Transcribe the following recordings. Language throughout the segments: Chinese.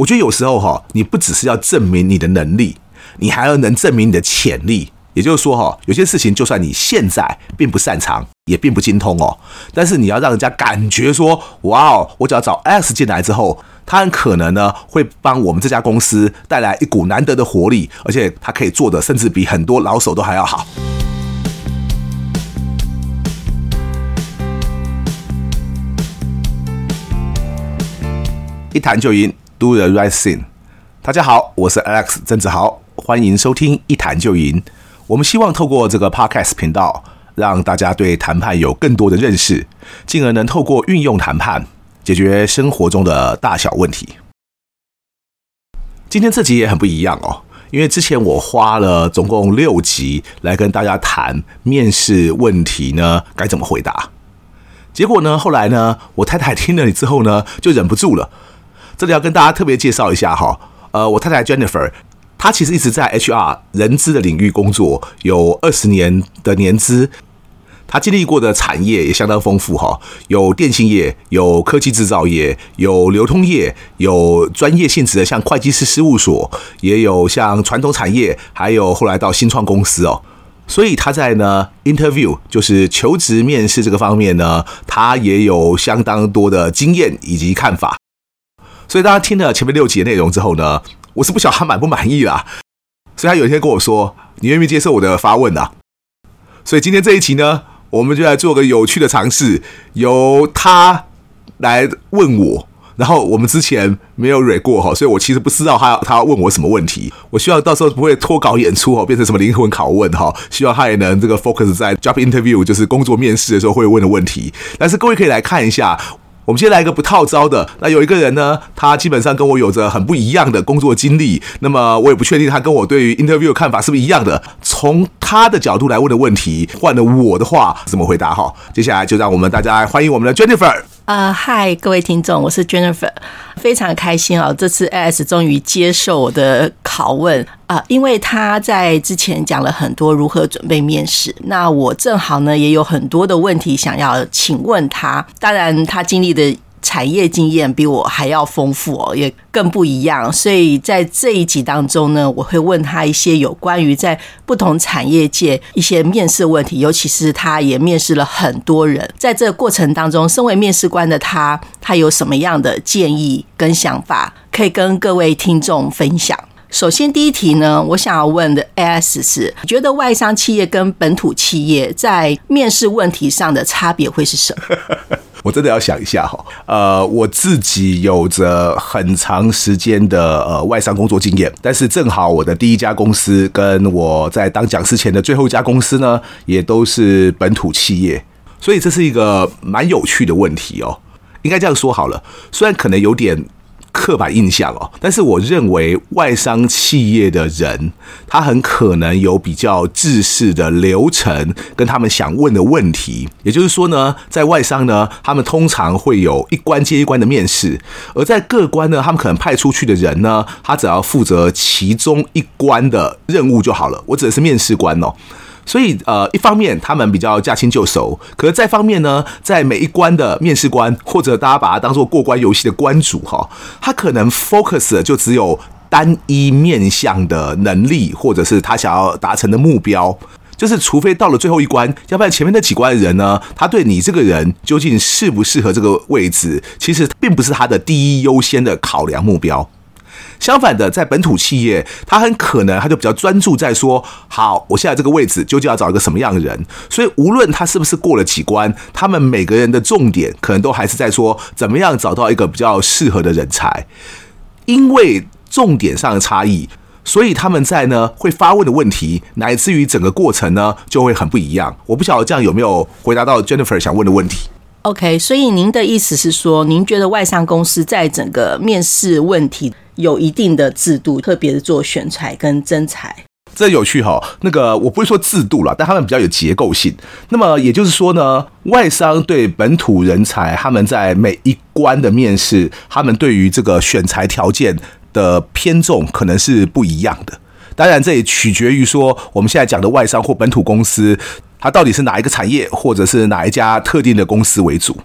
我觉得有时候哈，你不只是要证明你的能力，你还要能证明你的潜力。也就是说哈，有些事情就算你现在并不擅长，也并不精通哦，但是你要让人家感觉说，哇哦，我只要找 Alex 进来之后，他很可能呢会帮我们这家公司带来一股难得的活力，而且他可以做的甚至比很多老手都还要好。一谈就赢，Do the right thing。大家好，我是 Alex 郑志豪，欢迎收听一谈就赢。我们希望透过这个 Podcast 频道，让大家对谈判有更多的认识，进而能透过运用谈判解决生活中的大小问题。今天这集也很不一样哦，因为之前我花了总共六集来跟大家谈面试问题呢，该怎么回答。结果呢，后来呢，我太太听了你之后呢，就忍不住了。这里要跟大家特别介绍一下哈，呃，我太太 Jennifer，她其实一直在 HR 人资的领域工作，有二十年的年资。她经历过的产业也相当丰富哈，有电信业，有科技制造业，有流通业，有专业性质的像会计师事务所，也有像传统产业，还有后来到新创公司哦。所以她在呢 interview 就是求职面试这个方面呢，她也有相当多的经验以及看法。所以大家听了前面六集的内容之后呢，我是不晓得他满不满意啦。所以他有一天跟我说：“你愿不愿意接受我的发问啊？”所以今天这一集呢，我们就来做个有趣的尝试，由他来问我。然后我们之前没有蕊过哈，所以我其实不知道他他要问我什么问题。我希望到时候不会脱稿演出哦，变成什么灵魂拷问哈。希望他也能这个 focus 在 job interview，就是工作面试的时候会问的问题。但是各位可以来看一下。我们先来一个不套招的。那有一个人呢，他基本上跟我有着很不一样的工作经历。那么我也不确定他跟我对于 interview 的看法是不是一样的。从他的角度来问的问题，换了我的话怎么回答？哈，接下来就让我们大家来欢迎我们的 Jennifer。呃，嗨，各位听众，我是 Jennifer，非常开心啊！这次 AS 终于接受我的拷问啊，因为他在之前讲了很多如何准备面试，那我正好呢也有很多的问题想要请问他，当然他经历的。产业经验比我还要丰富哦，也更不一样。所以在这一集当中呢，我会问他一些有关于在不同产业界一些面试问题，尤其是他也面试了很多人，在这过程当中，身为面试官的他，他有什么样的建议跟想法，可以跟各位听众分享。首先，第一题呢，我想要问的 AS 是：你觉得外商企业跟本土企业在面试问题上的差别会是什么？我真的要想一下哈，呃，我自己有着很长时间的呃外商工作经验，但是正好我的第一家公司跟我在当讲师前的最后一家公司呢，也都是本土企业，所以这是一个蛮有趣的问题哦。应该这样说好了，虽然可能有点。刻板印象哦，但是我认为外商企业的人，他很可能有比较制式的流程跟他们想问的问题。也就是说呢，在外商呢，他们通常会有一关接一关的面试，而在各关呢，他们可能派出去的人呢，他只要负责其中一关的任务就好了。我指的是面试官哦。所以，呃，一方面他们比较驾轻就熟，可是再方面呢，在每一关的面试官或者大家把它当做过关游戏的关主哈，他可能 focus 就只有单一面向的能力，或者是他想要达成的目标，就是除非到了最后一关，要不然前面那几关的人呢，他对你这个人究竟适不适合这个位置，其实并不是他的第一优先的考量目标。相反的，在本土企业，他很可能他就比较专注在说，好，我现在这个位置究竟要找一个什么样的人。所以，无论他是不是过了几关，他们每个人的重点可能都还是在说，怎么样找到一个比较适合的人才。因为重点上的差异，所以他们在呢会发问的问题，乃至于整个过程呢就会很不一样。我不晓得这样有没有回答到 Jennifer 想问的问题。OK，所以您的意思是说，您觉得外商公司在整个面试问题有一定的制度，特别是做选才跟征才？这有趣哈，那个我不会说制度了，但他们比较有结构性。那么也就是说呢，外商对本土人才，他们在每一关的面试，他们对于这个选才条件的偏重可能是不一样的。当然，这也取决于说我们现在讲的外商或本土公司。它到底是哪一个产业，或者是哪一家特定的公司为主？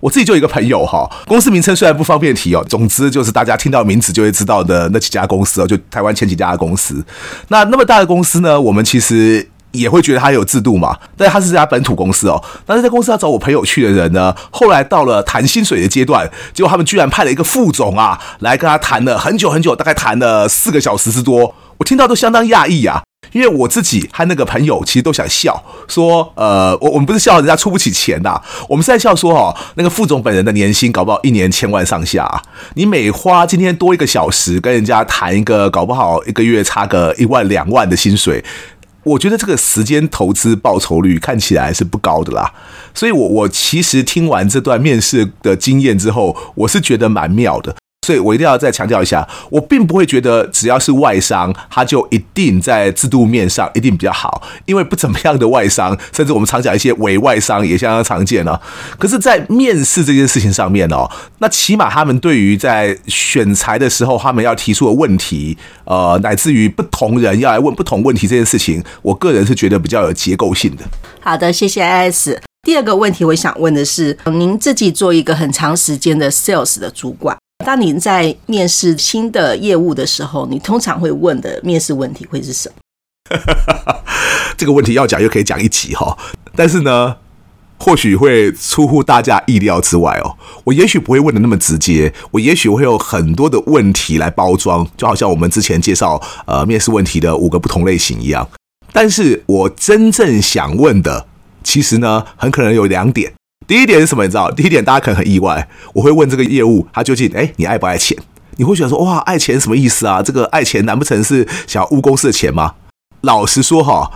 我自己就有一个朋友哈，公司名称虽然不方便提哦，总之就是大家听到名字就会知道的那几家公司哦，就台湾前几家的公司。那那么大的公司呢，我们其实也会觉得它有制度嘛，但是它是这家本土公司哦。但是在公司要找我朋友去的人呢，后来到了谈薪水的阶段，结果他们居然派了一个副总啊来跟他谈了很久很久，大概谈了四个小时之多，我听到都相当讶异啊。因为我自己和那个朋友其实都想笑，说，呃，我我们不是笑人家出不起钱呐，我们是在笑说，哦，那个副总本人的年薪搞不好一年千万上下啊，你每花今天多一个小时跟人家谈一个，搞不好一个月差个一万两万的薪水，我觉得这个时间投资报酬率看起来是不高的啦，所以我我其实听完这段面试的经验之后，我是觉得蛮妙的。所以我一定要再强调一下，我并不会觉得只要是外商，他就一定在制度面上一定比较好，因为不怎么样的外商，甚至我们常讲一些伪外商也相当常见了。可是，在面试这件事情上面哦，那起码他们对于在选材的时候，他们要提出的问题，呃，乃至于不同人要来问不同问题这件事情，我个人是觉得比较有结构性的。好的，谢谢 AS。第二个问题，我想问的是，您自己做一个很长时间的 sales 的主管。当你在面试新的业务的时候，你通常会问的面试问题会是什么？这个问题要讲又可以讲一集哈，但是呢，或许会出乎大家意料之外哦。我也许不会问的那么直接，我也许会有很多的问题来包装，就好像我们之前介绍呃面试问题的五个不同类型一样。但是我真正想问的，其实呢，很可能有两点。第一点是什么？你知道？第一点大家可能很意外，我会问这个业务，他究竟哎，你爱不爱钱？你会觉得说哇，爱钱什么意思啊？这个爱钱难不成是想要污公司的钱吗？老实说哈，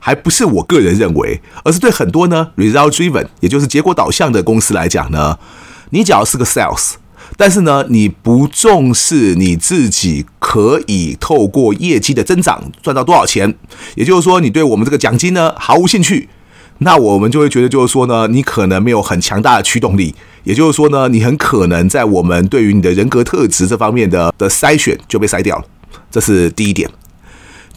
还不是我个人认为，而是对很多呢 result driven，也就是结果导向的公司来讲呢，你只要是个 sales，但是呢，你不重视你自己可以透过业绩的增长赚到多少钱，也就是说，你对我们这个奖金呢毫无兴趣。那我们就会觉得，就是说呢，你可能没有很强大的驱动力，也就是说呢，你很可能在我们对于你的人格特质这方面的的筛选就被筛掉了，这是第一点。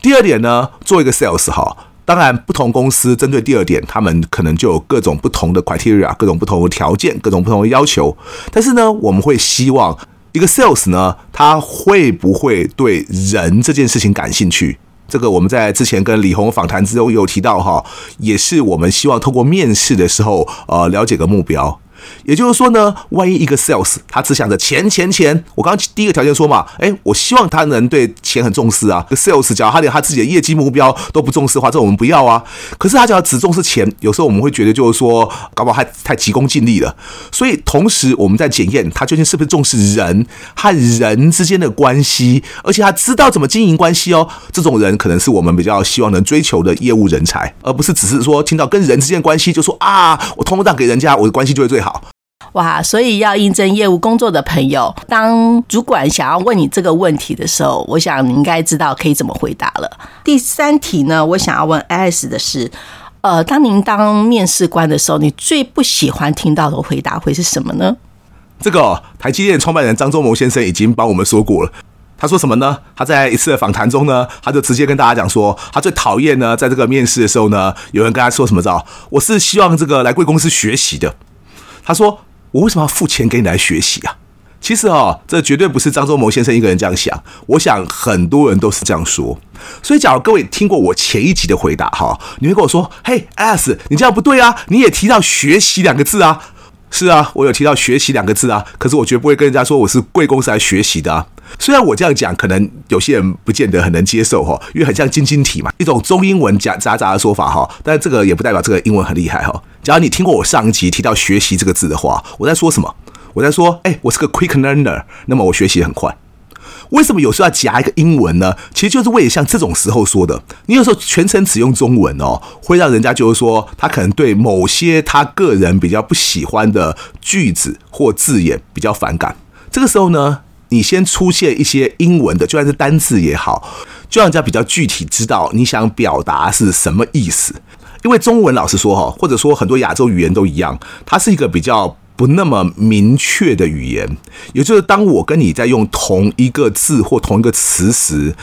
第二点呢，做一个 sales 哈，当然不同公司针对第二点，他们可能就有各种不同的 criteria，各种不同的条件，各种不同的要求。但是呢，我们会希望一个 sales 呢，他会不会对人这件事情感兴趣？这个我们在之前跟李红访谈之中有提到哈，也是我们希望透过面试的时候，呃，了解个目标。也就是说呢，万一一个 sales 他只想着钱钱钱，我刚刚第一个条件说嘛，哎，我希望他能对钱很重视啊。sales 假如他连他自己的业绩目标都不重视的话，这我们不要啊。可是他只要只重视钱，有时候我们会觉得就是说，搞不好他太急功近利了。所以同时我们在检验他究竟是不是重视人和人之间的关系，而且他知道怎么经营关系哦。这种人可能是我们比较希望能追求的业务人才，而不是只是说听到跟人之间的关系就说啊，我通通让给人家，我的关系就会最好。哇，所以要应征业务工作的朋友，当主管想要问你这个问题的时候，我想你应该知道可以怎么回答了。第三题呢，我想要问 AS 的是，呃，当您当面试官的时候，你最不喜欢听到的回答会是什么呢？这个台积电创办人张忠谋先生已经帮我们说过了。他说什么呢？他在一次的访谈中呢，他就直接跟大家讲说，他最讨厌呢，在这个面试的时候呢，有人跟他说什么着，我是希望这个来贵公司学习的。他说。我为什么要付钱给你来学习啊？其实哦，这绝对不是张忠谋先生一个人这样想。我想很多人都是这样说。所以，假如各位听过我前一集的回答哈，你会跟我说：“嘿，AS，你这样不对啊！你也提到学习两个字啊。”是啊，我有提到学习两个字啊。可是我绝不会跟人家说我是贵公司来学习的啊。虽然我这样讲，可能有些人不见得很能接受哈，因为很像晶晶体嘛，一种中英文夹杂杂的说法哈。但这个也不代表这个英文很厉害哈。假如你听过我上一集提到学习这个字的话，我在说什么？我在说，哎，我是个 quick learner，那么我学习很快。为什么有时候要夹一个英文呢？其实就是为了像这种时候说的。你有时候全程只用中文哦，会让人家就是说他可能对某些他个人比较不喜欢的句子或字眼比较反感。这个时候呢，你先出现一些英文的，就算是单字也好，就让人家比较具体知道你想表达是什么意思。因为中文老实说哈，或者说很多亚洲语言都一样，它是一个比较不那么明确的语言。也就是当我跟你在用同一个字或同一个词时，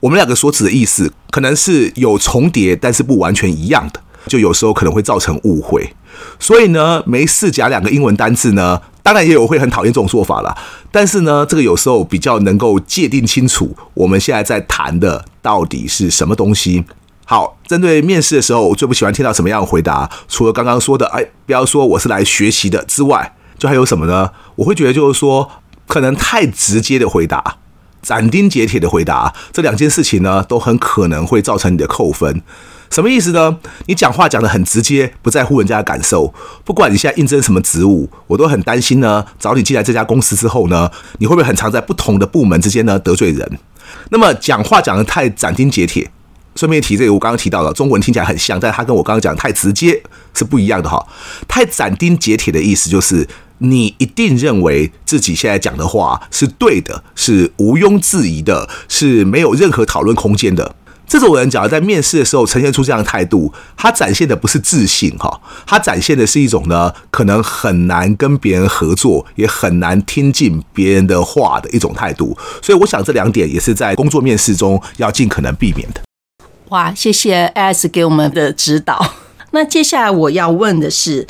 我们两个所指的意思可能是有重叠，但是不完全一样的，就有时候可能会造成误会。所以呢，没事讲两个英文单字呢，当然也有会很讨厌这种说法啦。但是呢，这个有时候比较能够界定清楚我们现在在谈的到底是什么东西。好，针对面试的时候，我最不喜欢听到什么样的回答？除了刚刚说的，哎，不要说我是来学习的之外，就还有什么呢？我会觉得就是说，可能太直接的回答，斩钉截铁的回答，这两件事情呢，都很可能会造成你的扣分。什么意思呢？你讲话讲得很直接，不在乎人家的感受。不管你现在应征什么职务，我都很担心呢。找你进来这家公司之后呢，你会不会很常在不同的部门之间呢得罪人？那么讲话讲得太斩钉截铁。顺便提这个，我刚刚提到了中文听起来很像，但是它跟我刚刚讲太直接是不一样的哈。太斩钉截铁的意思就是，你一定认为自己现在讲的话是对的，是毋庸置疑的，是没有任何讨论空间的。这种人，假如在面试的时候呈现出这样的态度，他展现的不是自信哈，他展现的是一种呢，可能很难跟别人合作，也很难听进别人的话的一种态度。所以，我想这两点也是在工作面试中要尽可能避免的。哇，谢谢 AS 给我们的指导。那接下来我要问的是，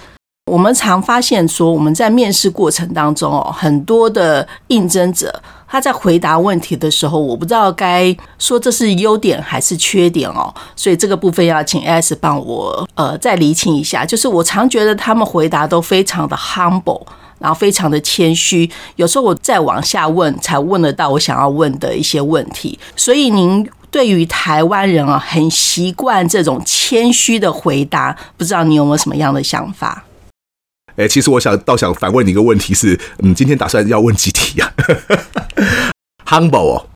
我们常发现说，我们在面试过程当中哦，很多的应征者他在回答问题的时候，我不知道该说这是优点还是缺点哦。所以这个部分要请 S 帮我呃再厘清一下。就是我常觉得他们回答都非常的 humble，然后非常的谦虚，有时候我再往下问才问得到我想要问的一些问题。所以您。对于台湾人啊，很习惯这种谦虚的回答，不知道你有没有什么样的想法？哎，其实我想倒想反问你一个问题是，嗯，今天打算要问几题呀？Humble 哦，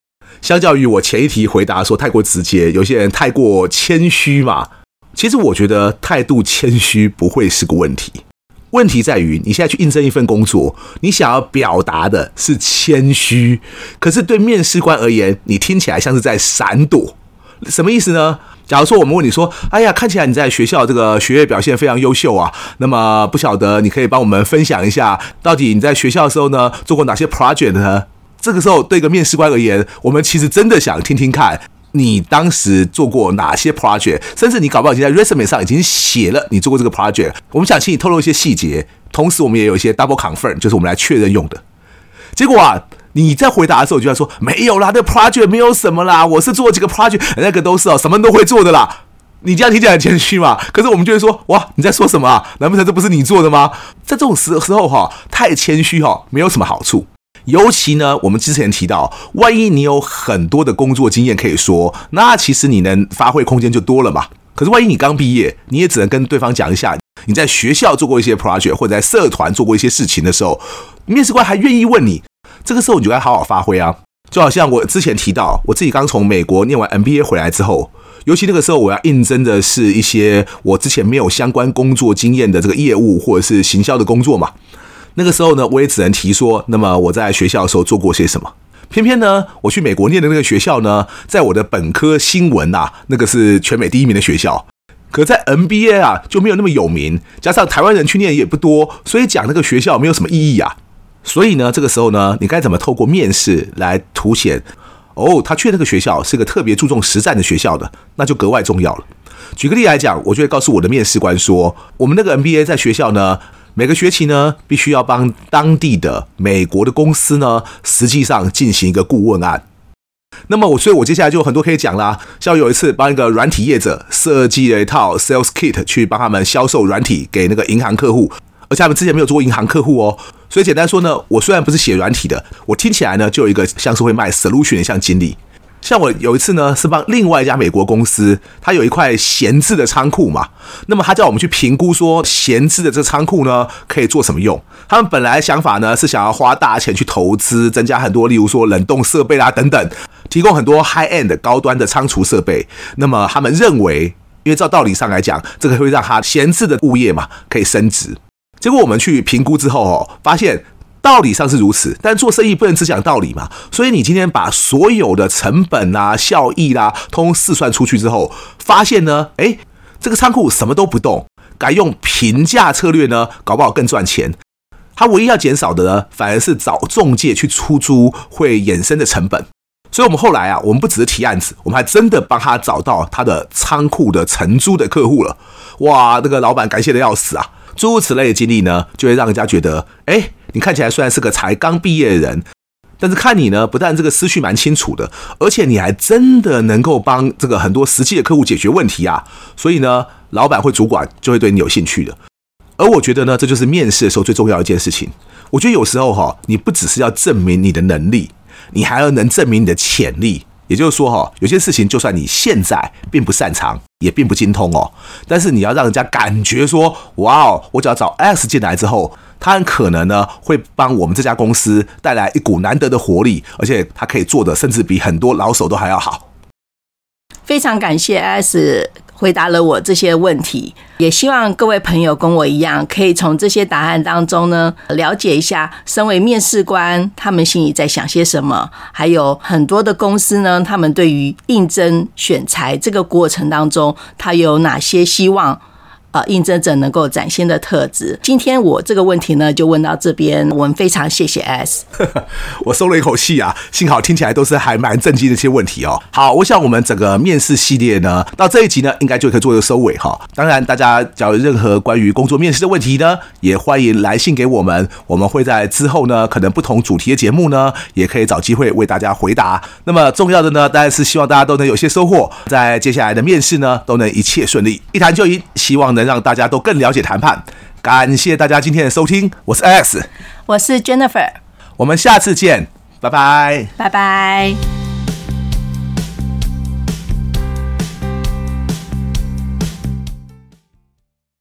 相较于我前一题回答说太过直接，有些人太过谦虚嘛，其实我觉得态度谦虚不会是个问题。问题在于，你现在去应征一份工作，你想要表达的是谦虚，可是对面试官而言，你听起来像是在闪躲。什么意思呢？假如说我们问你说：“哎呀，看起来你在学校这个学业表现非常优秀啊，那么不晓得你可以帮我们分享一下，到底你在学校的时候呢，做过哪些 project 呢？”这个时候，对一个面试官而言，我们其实真的想听听看。你当时做过哪些 project？甚至你搞不好已经在 resume 上已经写了你做过这个 project。我们想请你透露一些细节，同时我们也有一些 double confirm，就是我们来确认用的。结果啊，你在回答的时候就要说没有啦，那个 project 没有什么啦，我是做几个 project，那个都是哦，什么都会做的啦。你这样听起来很谦虚嘛？可是我们就会说哇，你在说什么啊？难不成这不是你做的吗？在这种时时候哈，太谦虚哈，没有什么好处。尤其呢，我们之前提到，万一你有很多的工作经验可以说，那其实你能发挥空间就多了嘛。可是万一你刚毕业，你也只能跟对方讲一下你在学校做过一些 project 或者在社团做过一些事情的时候，面试官还愿意问你，这个时候你就该好好发挥啊。就好像我之前提到，我自己刚从美国念完 MBA 回来之后，尤其那个时候我要应征的是一些我之前没有相关工作经验的这个业务或者是行销的工作嘛。那个时候呢，我也只能提说，那么我在学校的时候做过些什么。偏偏呢，我去美国念的那个学校呢，在我的本科新闻呐，那个是全美第一名的学校。可在 MBA 啊，就没有那么有名，加上台湾人去念也不多，所以讲那个学校没有什么意义啊。所以呢，这个时候呢，你该怎么透过面试来凸显？哦，他去那个学校是个特别注重实战的学校的，那就格外重要了。举个例来讲，我就会告诉我的面试官说，我们那个 MBA 在学校呢。每个学期呢，必须要帮当地的美国的公司呢，实际上进行一个顾问案。那么我，所以我接下来就很多可以讲啦。像有一次帮一个软体业者设计了一套 sales kit，去帮他们销售软体给那个银行客户，而且他们之前没有做过银行客户哦。所以简单说呢，我虽然不是写软体的，我听起来呢，就有一个像是会卖 solution 的像经理。像我有一次呢，是帮另外一家美国公司，他有一块闲置的仓库嘛，那么他叫我们去评估说闲置的这仓库呢可以做什么用。他们本来想法呢是想要花大钱去投资，增加很多，例如说冷冻设备啦等等，提供很多 high end 高端的仓储设备。那么他们认为，因为照道理上来讲，这个会让他闲置的物业嘛可以升值。结果我们去评估之后哦，发现。道理上是如此，但做生意不能只讲道理嘛。所以你今天把所有的成本啊、效益啦、通通试算出去之后，发现呢，诶，这个仓库什么都不动，改用平价策略呢，搞不好更赚钱。它唯一要减少的呢，反而是找中介去出租会衍生的成本。所以我们后来啊，我们不只是提案子，我们还真的帮他找到他的仓库的承租的客户了。哇，那个老板感谢的要死啊！诸如此类的经历呢，就会让人家觉得，哎，你看起来虽然是个才刚毕业的人，但是看你呢，不但这个思绪蛮清楚的，而且你还真的能够帮这个很多实际的客户解决问题啊。所以呢，老板或主管就会对你有兴趣的。而我觉得呢，这就是面试的时候最重要的一件事情。我觉得有时候哈，你不只是要证明你的能力，你还要能证明你的潜力。也就是说哈，有些事情就算你现在并不擅长，也并不精通哦，但是你要让人家感觉说，哇哦，我只要找 S 进来之后，他很可能呢会帮我们这家公司带来一股难得的活力，而且他可以做的甚至比很多老手都还要好。非常感谢 S。回答了我这些问题，也希望各位朋友跟我一样，可以从这些答案当中呢，了解一下身为面试官他们心里在想些什么，还有很多的公司呢，他们对于应征选材这个过程当中，他有哪些希望？啊，应征者能够展现的特质。今天我这个问题呢，就问到这边。我们非常谢谢 S。我松了一口气啊，幸好听起来都是还蛮正经的一些问题哦。好，我想我们整个面试系列呢，到这一集呢，应该就可以做一个收尾哈。当然，大家只要有任何关于工作面试的问题呢，也欢迎来信给我们。我们会在之后呢，可能不同主题的节目呢，也可以找机会为大家回答。那么重要的呢，当然是希望大家都能有些收获，在接下来的面试呢，都能一切顺利，一谈就赢。希望能。让大家都更了解谈判，感谢大家今天的收听，我是 Alex，我是 Jennifer，我们下次见，拜拜，拜拜。